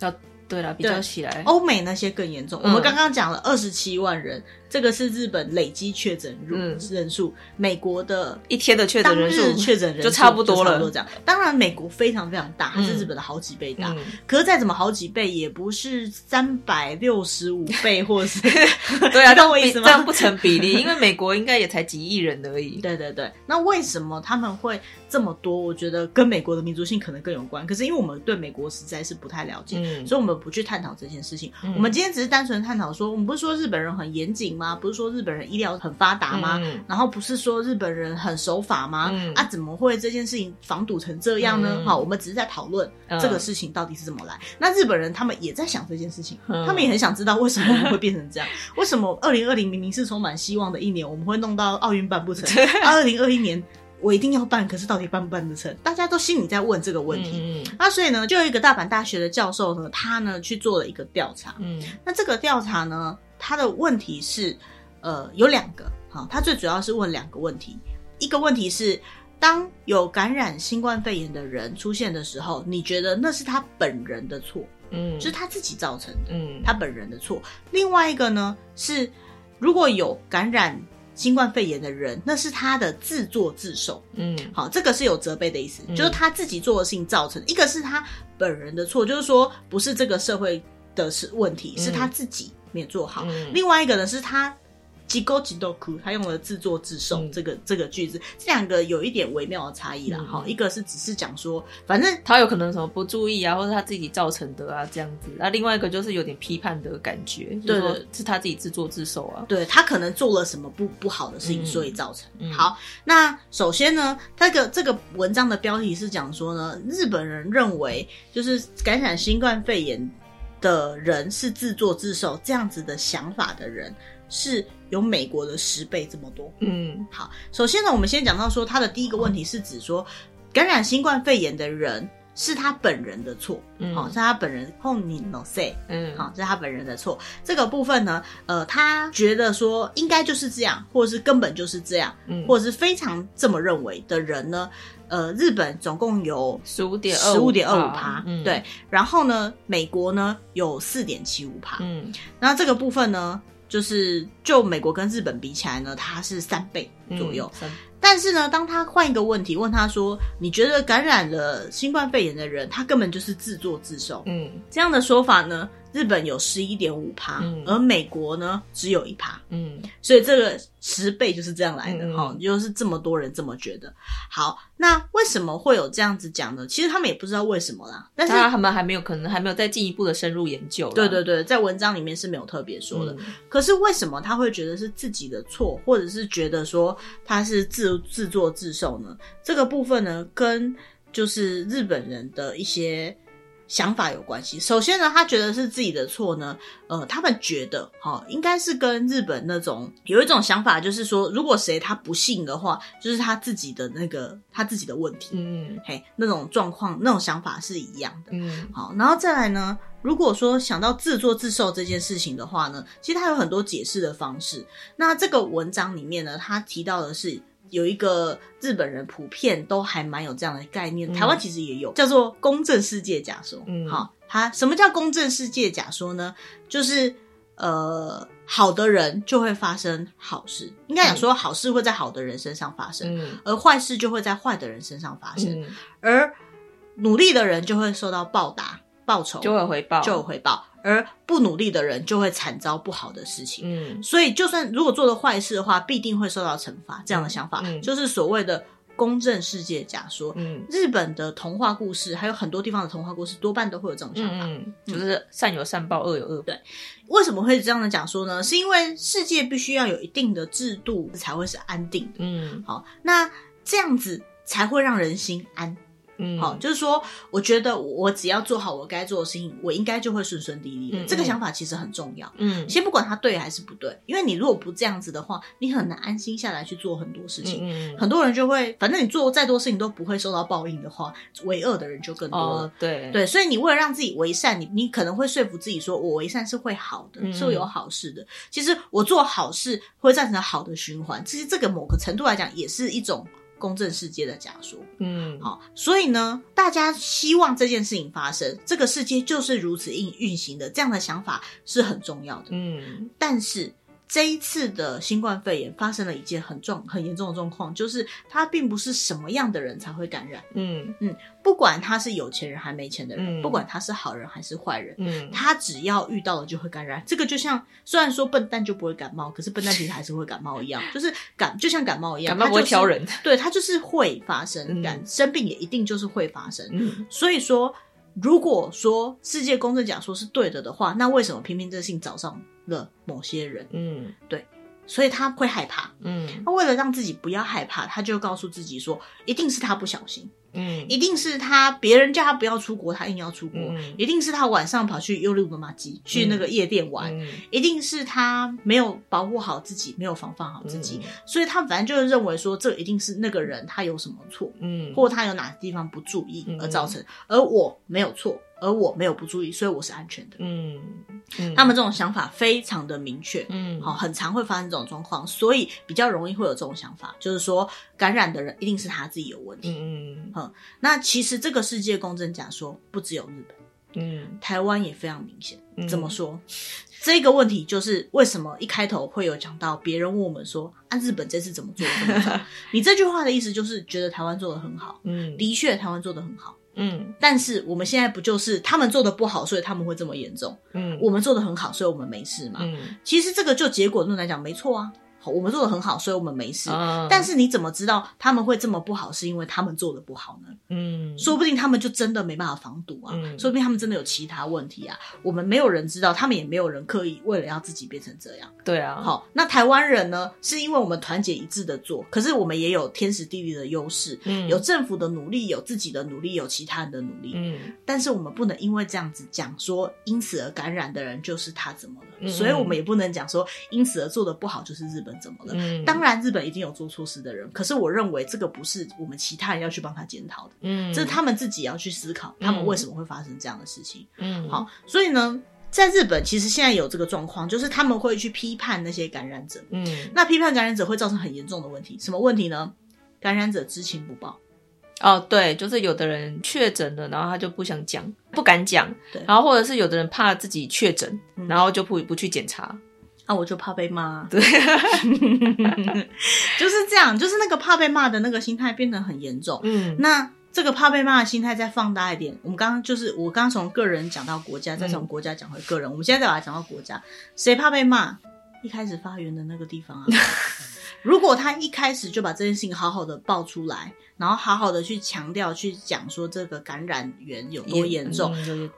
要对了，比较起来，欧美那些更严重。嗯，我们刚刚讲了二十七万人。这个是日本累积确诊人数，美国的一天的确诊人数，确诊人数就差不多了，这样。当然，美国非常非常大，它是日本的好几倍大。可是再怎么好几倍，也不是三百六十五倍，或是 对啊，懂我意思吗？这样不成比例，因为美国应该也才几亿人而已。对对对，那为什么他们会这么多？我觉得跟美国的民族性可能更有关。可是因为我们对美国实在是不太了解，所以我们不去探讨这件事情。我们今天只是单纯探讨说，我们不是说日本人很严谨吗？不是说日本人医疗很发达吗？嗯、然后不是说日本人很守法吗？嗯、啊，怎么会这件事情防堵成这样呢？好、嗯，我们只是在讨论这个事情到底是怎么来。嗯、那日本人他们也在想这件事情，嗯、他们也很想知道为什么我们会变成这样？为什么二零二零明明是充满希望的一年，我们会弄到奥运办不成？二零二一年我一定要办，可是到底办不办得成？大家都心里在问这个问题。那、嗯啊、所以呢，就有一个大阪大学的教授呢，他呢去做了一个调查。嗯，那这个调查呢，他的问题是。呃，有两个，好，他最主要是问两个问题。一个问题是，当有感染新冠肺炎的人出现的时候，你觉得那是他本人的错，嗯，就是他自己造成的，嗯，他本人的错。另外一个呢是，如果有感染新冠肺炎的人，那是他的自作自受，嗯，好，这个是有责备的意思，嗯，就是他自己做的事情造成的。一个是他本人的错，就是说不是这个社会的是问题，是他自己没有做好。嗯，另外一个呢是他。自业自得，他用了“自作自受”这个、嗯、这个句子，这两个有一点微妙的差异啦。哈、嗯，一个是只是讲说，反正他有可能什么不注意啊，或者他自己造成的啊，这样子。那另外一个就是有点批判的感觉，对，对，是他自己自作自受啊。对，他可能做了什么不不好的事情，所以造成。嗯、好，那首先呢，这个这个文章的标题是讲说呢，日本人认为就是感染新冠肺炎的人是自作自受，这样子的想法的人。是有美国的十倍这么多。嗯，好，首先呢，我们先讲到说，他的第一个问题是指说，感染新冠肺炎的人是他本人的错，嗯，好，是他本人本人のせい，嗯，好，是他本人的错。这个部分呢，呃，他觉得说应该就是这样，或者是根本就是这样，嗯，或者是非常这么认为的人呢， 呃，日本总共有十五点十五点二五趴，嗯，对，然后呢，美国呢有四点七五趴，嗯，那这个部分呢？就是就美国跟日本比起来呢，它是三倍左右。嗯、但是呢，当他换一个问题问他说：“你觉得感染了新冠肺炎的人，他根本就是自作自受？”嗯，这样的说法呢？日本有十一点五趴，而美国呢只有一趴，嗯，所以这个十倍就是这样来的，哈、嗯，就是这么多人这么觉得。好，那为什么会有这样子讲呢？其实他们也不知道为什么啦，但是他们还没有可能还没有再进一步的深入研究。对对对，在文章里面是没有特别说的。嗯、可是为什么他会觉得是自己的错，或者是觉得说他是自自作自受呢？这个部分呢，跟就是日本人的一些。想法有关系。首先呢，他觉得是自己的错呢。呃，他们觉得哈、哦，应该是跟日本那种有一种想法，就是说，如果谁他不信的话，就是他自己的那个他自己的问题。嗯，嘿，那种状况，那种想法是一样的。嗯，好，然后再来呢，如果说想到自作自受这件事情的话呢，其实他有很多解释的方式。那这个文章里面呢，他提到的是。有一个日本人普遍都还蛮有这样的概念，台湾其实也有，嗯、叫做公正世界假说。嗯，好，它什么叫公正世界假说呢？就是呃，好的人就会发生好事，应该讲说好事会在好的人身上发生，嗯、而坏事就会在坏的人身上发生，嗯、而努力的人就会受到报答、报酬，就会回报，就有回报。而不努力的人就会惨遭不好的事情，嗯，所以就算如果做了坏事的话，必定会受到惩罚。这样的想法，嗯，就是所谓的公正世界假说。嗯，日本的童话故事还有很多地方的童话故事，多半都会有这种想法，嗯，就是善有善报，恶有恶报。对，为什么会这样的假说呢？是因为世界必须要有一定的制度才会是安定的。嗯，好，那这样子才会让人心安。嗯，好，就是说，我觉得我只要做好我该做的事情，我应该就会顺顺利利的。嗯嗯，这个想法其实很重要。嗯，先不管它对还是不对，因为你如果不这样子的话，你很难安心下来去做很多事情。嗯，嗯，很多人就会，反正你做再多事情都不会受到报应的话，为恶的人就更多了。哦、对对，所以你为了让自己为善，你你可能会说服自己说，我为善是会好的，是会有好事的。嗯、其实我做好事会造成好的循环，其实这个某个程度来讲也是一种。公正世界的假说，嗯，好，所以呢，大家希望这件事情发生，这个世界就是如此运运行的，这样的想法是很重要的，嗯，但是。这一次的新冠肺炎发生了一件很重、很严重的状况，就是它并不是什么样的人才会感染。嗯嗯，不管他是有钱人还没钱的人，嗯、不管他是好人还是坏人，嗯，他只要遇到了就会感染。这个就像虽然说笨蛋就不会感冒，可是笨蛋其实还是会感冒一样，就是感就像感冒一样，感冒不会挑人。对，他就是会发生，感、嗯、生病也一定就是会发生。嗯，所以说。如果说世界公正假说是对的的话，那为什么偏偏这信早上了某些人？嗯，对，所以他会害怕。嗯，他为了让自己不要害怕，他就告诉自己说，一定是他不小心。嗯，一定是他，别人叫他不要出国，他硬要出国。嗯，一定是他晚上跑去优路的马吉去那个夜店玩。嗯，一定是他没有保护好自己，没有防范好自己。嗯，所以他反正就是认为说，这一定是那个人他有什么错，嗯，或他有哪个地方不注意而造成，而我没有错。而我没有不注意，所以我是安全的。嗯，嗯，他们这种想法非常的明确。嗯，好，很常会发生这种状况，所以比较容易会有这种想法，就是说感染的人一定是他自己有问题。嗯嗯，那其实这个世界公正假说不只有日本，嗯，台湾也非常明显。怎么说？嗯，这个问题就是为什么一开头会有讲到别人问我们说啊，日本这次怎么做的？你这句话的意思就是觉得台湾做的很好。嗯，的确台湾做的很好。嗯，但是我们现在不就是他们做的不好，所以他们会这么严重？嗯，我们做的很好，所以我们没事嘛。嗯，其实这个就结果论来讲没错啊。我们做的很好，所以我们没事。嗯，但是你怎么知道他们会这么不好？是因为他们做的不好呢？嗯，说不定他们就真的没办法防堵啊。嗯，说不定他们真的有其他问题啊。我们没有人知道，他们也没有人刻意为了要自己变成这样。对啊。好，那台湾人呢？是因为我们团结一致的做，可是我们也有天时地利的优势。嗯，有政府的努力，有自己的努力，有其他人的努力。嗯，但是我们不能因为这样子讲说，因此而感染的人就是他怎么了？嗯，所以我们也不能讲说，因此而做的不好就是日本怎么了？嗯。当然，日本一定有做错事的人，可是我认为这个不是我们其他人要去帮他检讨的，嗯，这是他们自己要去思考，他们为什么会发生这样的事情，嗯，好，所以呢，在日本其实现在有这个状况，就是他们会去批判那些感染者，嗯，那批判感染者会造成很严重的问题，什么问题呢？感染者知情不报，哦，对，就是有的人确诊了，然后他就不想讲，不敢讲，对，然后或者是有的人怕自己确诊，然后就不不去检查。啊，我就怕被骂。对，就是这样，就是那个怕被骂的那个心态变得很严重。嗯，那这个怕被骂的心态再放大一点，我们刚刚就是我刚刚从个人讲到国家，再从国家讲回个人，嗯、我们现在再把它讲到国家，谁怕被骂？一开始发源的那个地方啊。如果他一开始就把这件事情好好的爆出来，然后好好的去强调、去讲说这个感染源有多严重，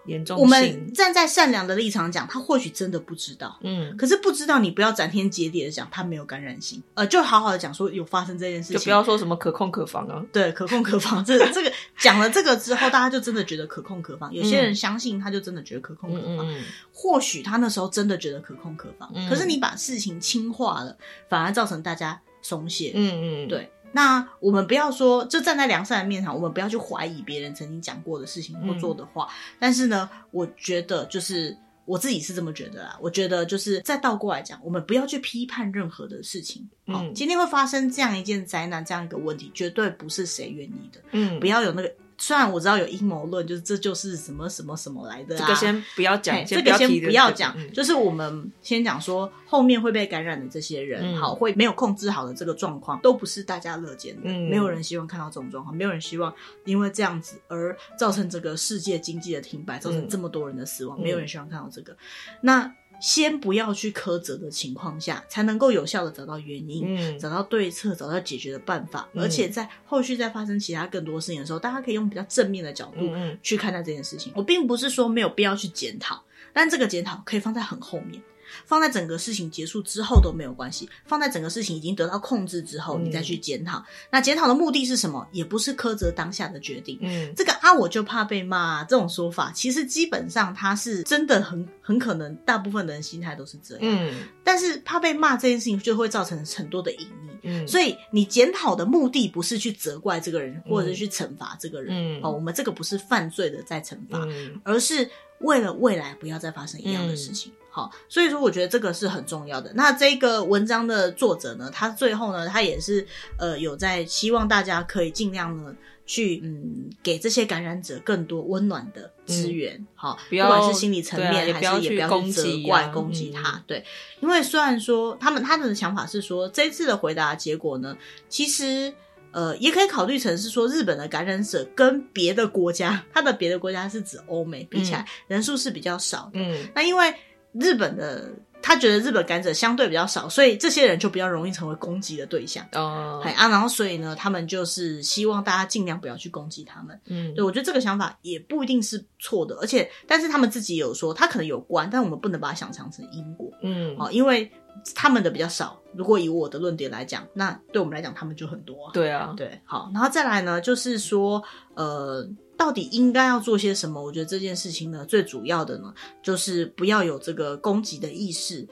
严、嗯、重。我们站在善良的立场讲，他或许真的不知道，嗯，可是不知道你不要斩天截地的讲他没有感染性，呃，就好好的讲说有发生这件事情，就不要说什么可控可防啊，对，可控可防。这这个讲了这个之后，大家就真的觉得可控可防。有些人相信，他就真的觉得可控可防。或许他那时候真的觉得可控可防，嗯、可是你把事情轻化了，反而造成大家。松懈，嗯嗯，对。那我们不要说，就站在良善的面上，我们不要去怀疑别人曾经讲过的事情或做的话。嗯、但是呢，我觉得就是我自己是这么觉得啦。我觉得就是再倒过来讲，我们不要去批判任何的事情。嗯，今天会发生这样一件灾难，这样一个问题，绝对不是谁愿意的。嗯，不要有那个。虽然我知道有阴谋论，就是这就是什么什么什么来的啊，这个先不要讲，这个先不要讲，嗯、就是我们先讲说后面会被感染的这些人，嗯、好，会没有控制好的这个状况，都不是大家乐见的，嗯、没有人希望看到这种状况，没有人希望因为这样子而造成这个世界经济的停摆，造成这么多人的死亡，嗯、没有人希望看到这个，那。先不要去苛责的情况下，才能够有效的找到原因，嗯，找到对策，找到解决的办法，嗯、而且在后续再发生其他更多事情的时候，大家可以用比较正面的角度去看待这件事情。嗯、我并不是说没有必要去检讨，但这个检讨可以放在很后面。放在整个事情结束之后都没有关系，放在整个事情已经得到控制之后，你再去检讨。嗯、那检讨的目的是什么？也不是苛责当下的决定。嗯，这个啊，我就怕被骂这种说法，其实基本上他是真的很很可能，大部分的人心态都是这样。嗯，但是怕被骂这件事情就会造成很多的隐匿。嗯，所以你检讨的目的不是去责怪这个人，或者是去惩罚这个人。嗯，哦，我们这个不是犯罪的在惩罚，嗯、而是为了未来不要再发生一样的事情。嗯好，所以说我觉得这个是很重要的。那这个文章的作者呢，他最后呢，他也是呃有在希望大家可以尽量呢去嗯给这些感染者更多温暖的资源。嗯、好，不，管是心理层面、啊、还是也不要去责怪攻击他。嗯、对，因为虽然说他们他们的想法是说这次的回答结果呢，其实呃也可以考虑成是说日本的感染者跟别的国家，他的别的国家是指欧美比起来、嗯、人数是比较少的。嗯，那因为。日本的他觉得日本感染者相对比较少，所以这些人就比较容易成为攻击的对象。哦，哎啊，然后所以呢，他们就是希望大家尽量不要去攻击他们。嗯，对，我觉得这个想法也不一定是错的，而且但是他们自己有说，他可能有关，但我们不能把它想象成因果。嗯，好，因为他们的比较少。如果以我的论点来讲，那对我们来讲，他们就很多。对啊，对，好，然后再来呢，就是说，呃。到底应该要做些什么？我觉得这件事情呢，最主要的呢，就是不要有这个攻击的意识，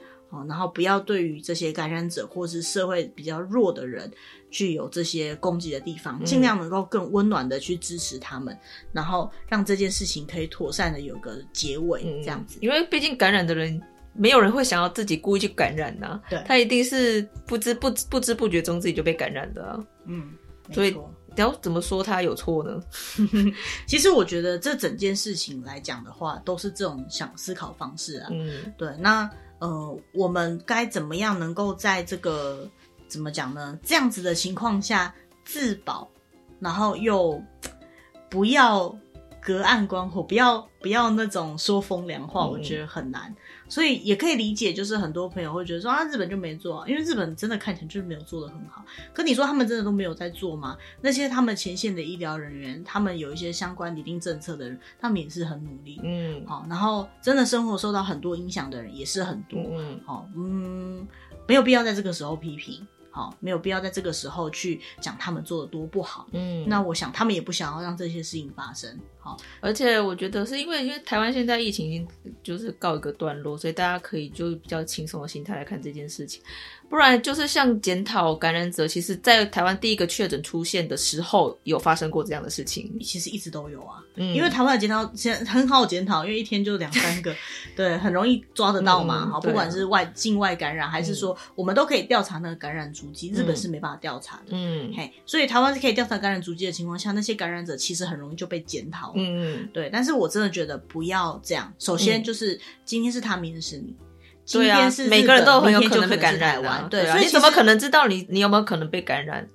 然后不要对于这些感染者或是社会比较弱的人，具有这些攻击的地方，尽量能够更温暖的去支持他们，嗯、然后让这件事情可以妥善的有个结尾，这样子。因为毕竟感染的人，没有人会想要自己故意去感染呐、啊，对，他一定是不知不不知不觉中自己就被感染的、啊，嗯，所以。你要怎么说他有错呢？其实我觉得这整件事情来讲的话，都是这种想思考方式啊。嗯，对。那呃，我们该怎么样能够在这个怎么讲呢？这样子的情况下自保，然后又不要隔岸观火，不要不要那种说风凉话，我觉得很难。嗯所以也可以理解，就是很多朋友会觉得说啊，日本就没做啊，因为日本真的看起来就是没有做的很好。可你说他们真的都没有在做吗？那些他们前线的医疗人员，他们有一些相关拟定政策的人，他们也是很努力，嗯，好，然后真的生活受到很多影响的人也是很多，嗯，好，嗯，没有必要在这个时候批评。好，没有必要在这个时候去讲他们做的多不好。嗯，那我想他们也不想要让这些事情发生。好，而且我觉得是因为因为台湾现在疫情已经就是告一个段落，所以大家可以就比较轻松的心态来看这件事情。不然就是像检讨感染者，其实，在台湾第一个确诊出现的时候，有发生过这样的事情。其实一直都有啊，嗯，因为台湾的检讨现在很好检讨，因为一天就两三个，对，很容易抓得到嘛。好，不管是外境外感染，还是说我们都可以调查那个感染足迹，日本是没办法调查的。嗯，嘿，所以台湾是可以调查感染足迹的情况下，那些感染者其实很容易就被检讨。嗯嗯，对。但是我真的觉得不要这样。首先就是今天是他，明天是你。今天是每个人都很有可能被感染完，对，所以你怎么可能知道你你有没有可能被感染？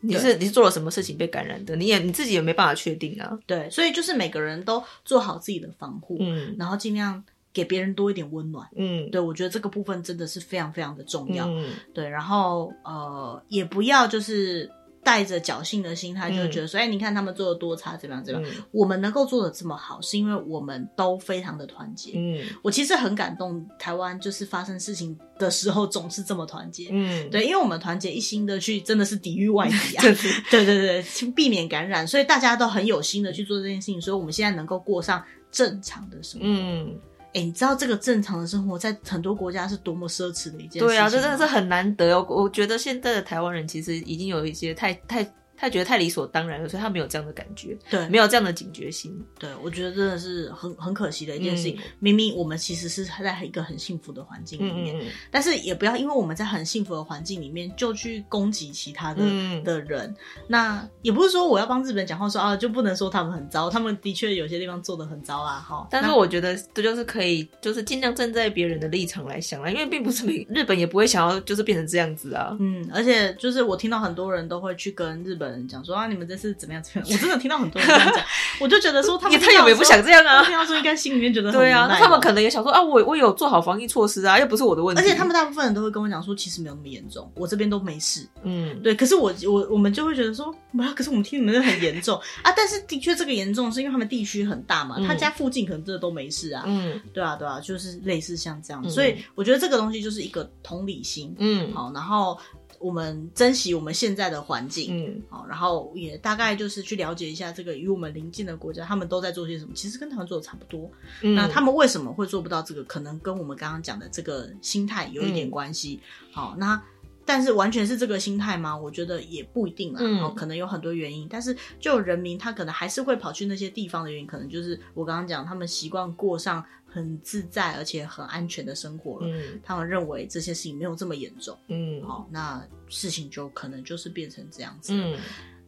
你是你是做了什么事情被感染的？你也你自己也没办法确定啊。对，所以就是每个人都做好自己的防护，嗯，然后尽量给别人多一点温暖，嗯，对，我觉得这个部分真的是非常非常的重要，嗯，对，然后呃，也不要就是。带着侥幸的心态，就觉得说，哎、嗯，你看他们做的多差，怎么样怎么样？嗯、我们能够做的这么好，是因为我们都非常的团结。嗯，我其实很感动，台湾就是发生事情的时候总是这么团结。嗯，对，因为我们团结一心的去，真的是抵御外敌啊。对对对，避免感染，所以大家都很有心的去做这件事情，所以我们现在能够过上正常的生活。嗯。哎、欸，你知道这个正常的生活在很多国家是多么奢侈的一件事情？对啊，这真的是很难得。哦我觉得现在的台湾人其实已经有一些太太。他觉得太理所当然了，所以他没有这样的感觉，对，没有这样的警觉心。对，我觉得真的是很很可惜的一件事情。嗯、明明我们其实是在一个很幸福的环境里面，嗯嗯嗯，但是也不要因为我们在很幸福的环境里面就去攻击其他的、嗯、的人。那也不是说我要帮日本讲话说啊，就不能说他们很糟，他们的确有些地方做的很糟啊。哈，但是我觉得这就是可以，就是尽量站在别人的立场来想啦，因为并不是每日本也不会想要就是变成这样子啊。嗯，而且就是我听到很多人都会去跟日本人讲说啊，你们。这是怎么样？怎么样？我真的听到很多人这样讲，我就觉得说他们，他有没有不想这样啊？听到说应该心里面觉得对啊，那他们可能也想说啊，我我有做好防疫措施啊，又不是我的问题。而且他们大部分人都会跟我讲说，其实没有那么严重，我这边都没事。嗯，对。可是我我我们就会觉得说，可是我们听你们的很严重啊。但是的确这个严重是因为他们地区很大嘛，他家附近可能真的都没事啊。嗯，对啊，对啊，就是类似像这样。所以我觉得这个东西就是一个同理心。嗯，好，然后。我们珍惜我们现在的环境，嗯，好，然后也大概就是去了解一下这个与我们邻近的国家，他们都在做些什么。其实跟台湾做的差不多，嗯，那他们为什么会做不到这个？可能跟我们刚刚讲的这个心态有一点关系。嗯、好，那但是完全是这个心态吗？我觉得也不一定啦，嗯，可能有很多原因。但是就人民他可能还是会跑去那些地方的原因，可能就是我刚刚讲，他们习惯过上。很自在而且很安全的生活了，嗯，他们认为这些事情没有这么严重，嗯，好，那事情就可能就是变成这样子，嗯，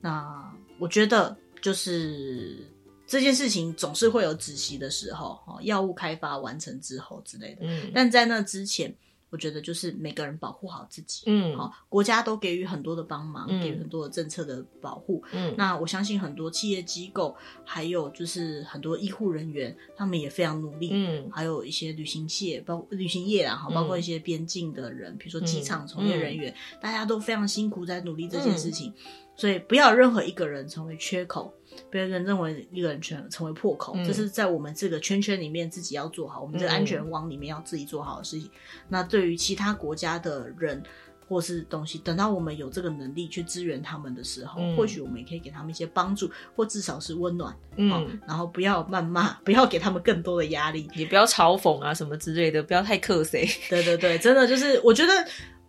那我觉得就是这件事情总是会有止息的时候，哦，药物开发完成之后之类的，嗯，但在那之前。我觉得就是每个人保护好自己，嗯，好，国家都给予很多的帮忙，嗯、给予很多的政策的保护，嗯，那我相信很多企业机构，还有就是很多医护人员，他们也非常努力，嗯，还有一些旅行业，包旅行业啊，哈，包括一些边境的人，嗯、比如说机场从业人员，嗯、大家都非常辛苦在努力这件事情，嗯、所以不要任何一个人成为缺口。别人认为一个人成成为破口，这、嗯、是在我们这个圈圈里面自己要做好，我们这个安全网里面要自己做好的事情。嗯、那对于其他国家的人或是东西，等到我们有这个能力去支援他们的时候，嗯、或许我们也可以给他们一些帮助，或至少是温暖。嗯，然后不要谩骂，不要给他们更多的压力，也不要嘲讽啊什么之类的，不要太克谁。对对对，真的就是我觉得。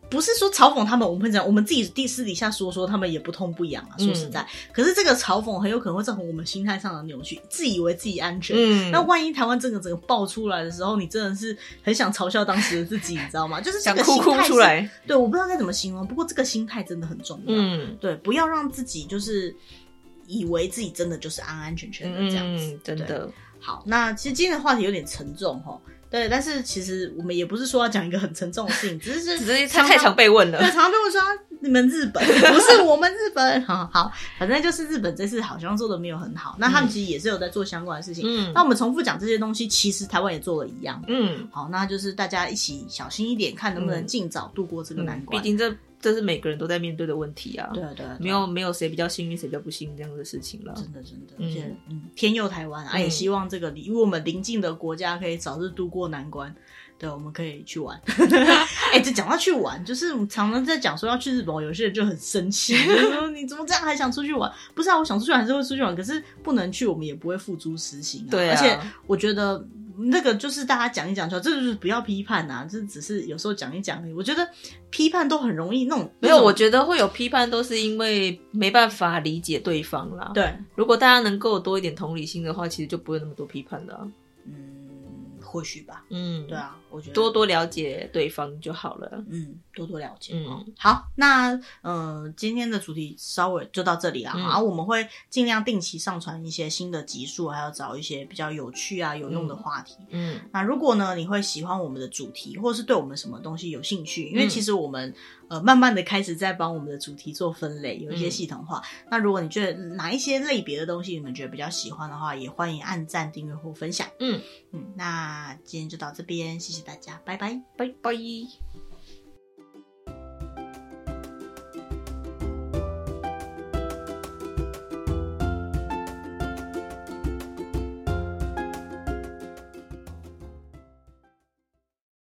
不是说嘲讽他们，我们会讲，我们自己地私底下说说，他们也不痛不痒啊。说实在，嗯、可是这个嘲讽很有可能会造成我们心态上的扭曲，自以为自己安全。嗯，那万一台湾这个整个爆出来的时候，你真的是很想嘲笑当时的自己，你知道吗？就是想哭哭出来。对，我不知道该怎么形容，不过这个心态真的很重要。嗯，对，不要让自己就是以为自己真的就是安安全全的这样子，嗯、真的。好，那其实今天的话题有点沉重齁。对，但是其实我们也不是说要讲一个很沉重的事情，只是 只是他太常被问了，对，常常被问说你们日本不是我们日本，好好，反正就是日本这次好像做的没有很好，那他们其实也是有在做相关的事情，嗯，那我们重复讲这些东西，其实台湾也做了一样，嗯，好，那就是大家一起小心一点，看能不能尽早度过这个难关，毕竟这。这是每个人都在面对的问题啊！对啊对啊，没有没有谁比较幸运，谁比较不幸这样的事情了。真的真的，而且嗯，天佑台湾啊，也希望这个离我们邻近的国家可以早日度过难关。对，我们可以去玩。哎，这讲到去玩，就是常常在讲说要去日本，有些人就很生气，就说你怎么这样还想出去玩？不是啊，我想出去玩还是会出去玩，可是不能去，我们也不会付诸实行啊。对啊，而且我觉得。那个就是大家讲一讲就好，这就是不要批判呐、啊，这只是有时候讲一讲而已。我觉得批判都很容易弄，没有，我觉得会有批判都是因为没办法理解对方啦。对，如果大家能够多一点同理心的话，其实就不会那么多批判了、啊。嗯，或许吧。嗯，对啊，我觉得多多了解对方就好了。嗯，多多了解。嗯，好，那嗯、呃，今天的主题稍微就到这里了。然后、嗯、我们会尽量定期上传一些新的集数，还要找一些比较有趣啊、有用的话题。嗯，嗯那如果呢，你会喜欢我们的主题，或是对我们什么东西有兴趣？因为其实我们。呃，慢慢的开始在帮我们的主题做分类，有一些系统化。嗯、那如果你觉得哪一些类别的东西你们觉得比较喜欢的话，也欢迎按赞、订阅或分享。嗯嗯，那今天就到这边，谢谢大家，拜拜，拜拜。